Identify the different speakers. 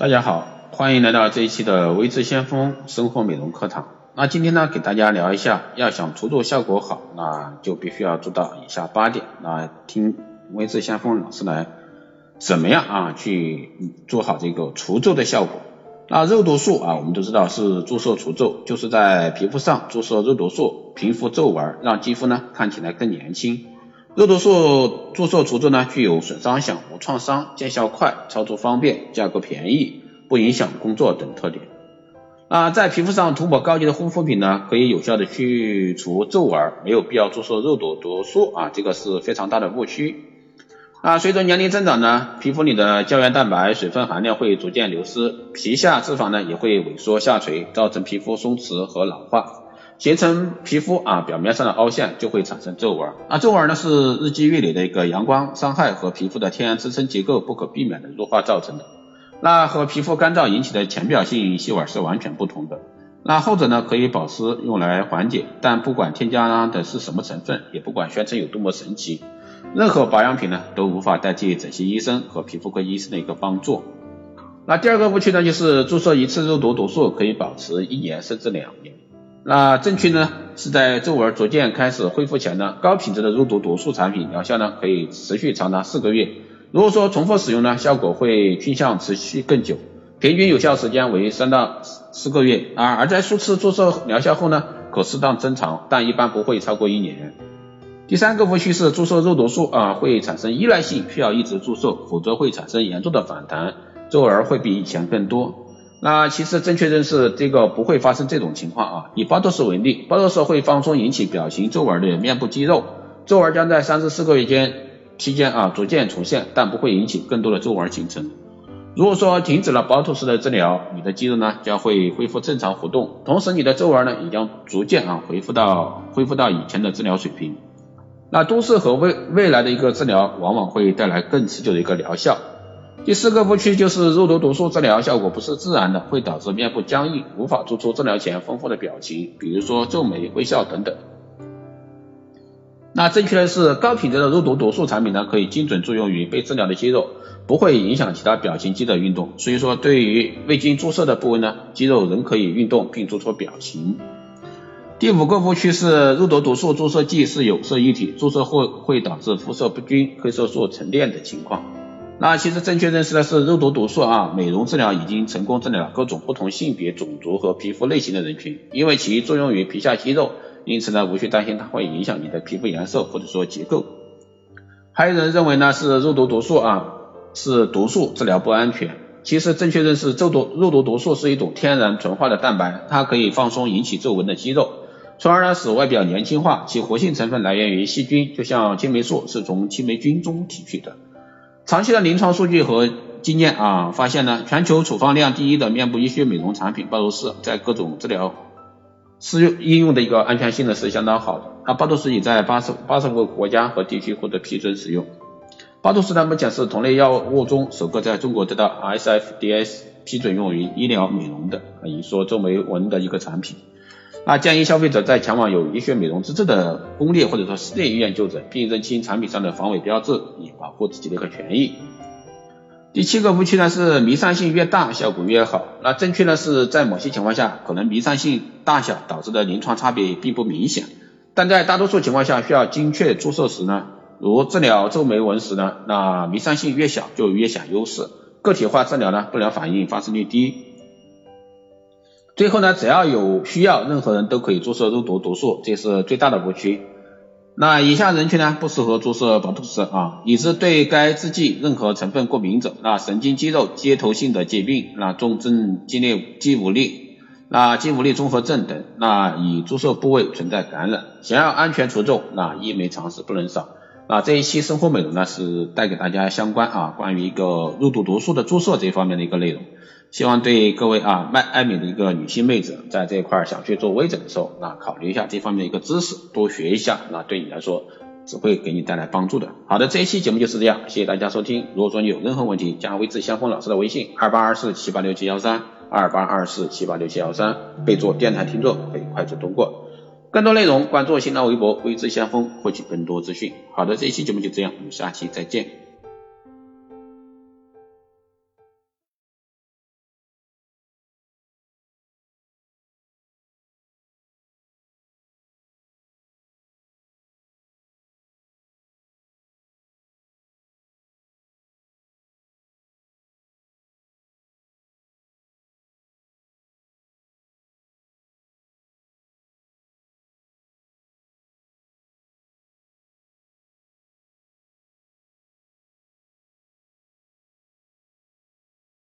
Speaker 1: 大家好，欢迎来到这一期的微智先锋生活美容课堂。那今天呢，给大家聊一下，要想除皱效果好，那就必须要做到以下八点。那听微智先锋老师来怎么样啊，去做好这个除皱的效果。那肉毒素啊，我们都知道是注射除皱，就是在皮肤上注射肉毒素，平复皱纹，让肌肤呢看起来更年轻。肉毒素注射除皱呢，具有损伤小、无创伤、见效快、操作方便、价格便宜、不影响工作等特点。啊，在皮肤上涂抹高级的护肤品呢，可以有效的去除皱纹，没有必要注射肉毒毒素啊，这个是非常大的误区。啊，随着年龄增长呢，皮肤里的胶原蛋白水分含量会逐渐流失，皮下脂肪呢也会萎缩下垂，造成皮肤松弛和老化。形成皮肤啊表面上的凹陷，就会产生皱纹。那皱纹呢是日积月累的一个阳光伤害和皮肤的天然支撑结构不可避免的弱化造成的。那和皮肤干燥引起的浅表性细纹是完全不同的。那后者呢可以保湿用来缓解，但不管添加的是什么成分，也不管宣称有多么神奇，任何保养品呢都无法代替整形医生和皮肤科医生的一个帮助。那第二个误区呢就是注射一次肉毒毒素可以保持一年甚至两年。那正确呢，是在皱纹逐渐开始恢复前呢，高品质的肉毒毒素产品疗效呢可以持续长达四个月。如果说重复使用呢，效果会趋向持续更久，平均有效时间为三到四个月。啊而在数次注射疗效后呢，可适当增长，但一般不会超过一年。第三个误区是注射肉毒素啊会产生依赖性，需要一直注射，否则会产生严重的反弹，皱纹会比以前更多。那其实正确认识这个不会发生这种情况啊。以巴多氏为例，巴多氏会放松引起表情皱纹的面部肌肉，皱纹将在三至四个月间期间啊逐渐重现，但不会引起更多的皱纹形成。如果说停止了巴托氏的治疗，你的肌肉呢将会恢复正常活动，同时你的皱纹呢也将逐渐啊恢复到恢复到以前的治疗水平。那都市和未未来的一个治疗往往会带来更持久的一个疗效。第四个误区就是肉毒毒素治疗效果不是自然的，会导致面部僵硬，无法做出治疗前丰富的表情，比如说皱眉、微笑等等。那正确的是，高品质的肉毒毒素产品呢，可以精准作用于被治疗的肌肉，不会影响其他表情肌的运动。所以说，对于未经注射的部位呢，肌肉仍可以运动并做出表情。第五个误区是，肉毒毒素注射剂是有色液体，注射后会导致肤色不均、黑色素沉淀的情况。那其实正确认识的是，肉毒毒素啊，美容治疗已经成功治疗了各种不同性别、种族和皮肤类型的人群，因为其作用于皮下肌肉，因此呢，无需担心它会影响你的皮肤颜色或者说结构。还有人认为呢，是肉毒毒素啊是毒素，治疗不安全。其实正确认识，肉毒肉毒毒素是一种天然纯化的蛋白，它可以放松引起皱纹的肌肉，从而呢使外表年轻化。其活性成分来源于细菌，就像青霉素是从青霉菌中提取的。长期的临床数据和经验啊，发现呢，全球处方量第一的面部医学美容产品巴多氏，在各种治疗适用应用的一个安全性呢是相当好的。那巴多氏已在八十八十个国家和地区获得批准使用。巴多氏呢目前是同类药物中首个在中国得到 SFDS 批准用于医疗美容的啊，以说皱眉纹的一个产品。那建议消费者在前往有医学美容资质的公立或者说私立医院就诊，并认清产品上的防伪标志，以保护自己的一个权益。第七个误区呢是弥散性越大效果越好。那正确呢是在某些情况下，可能弥散性大小导致的临床差别并不明显，但在大多数情况下需要精确注射时呢，如治疗皱眉纹时呢，那弥散性越小就越显优势。个体化治疗呢，不良反应发生率低。最后呢，只要有需要，任何人都可以注射肉毒毒素，这是最大的误区。那以下人群呢，不适合注射保托斯啊，你是对该制剂任何成分过敏者，那神经肌肉接头性的疾病，那重症肌力肌无力，那肌无力综合症等，那已注射部位存在感染，想要安全除皱，那医美常识不能少。啊，这一期生活美容呢，是带给大家相关啊，关于一个肉毒毒素的注射这方面的一个内容。希望对各位啊卖爱美的一个女性妹子，在这一块想去做微整的时候，那考虑一下这方面的一个知识，多学一下，那对你来说只会给你带来帮助的。好的，这一期节目就是这样，谢谢大家收听。如果说你有任何问题，加微智相锋老师的微信二八二四七八六七幺三二八二四七八六七幺三，备注电台听众可以快速通过。更多内容关注新浪微博微智先锋，获取更多资讯。好的，这一期节目就这样，我们下期再见。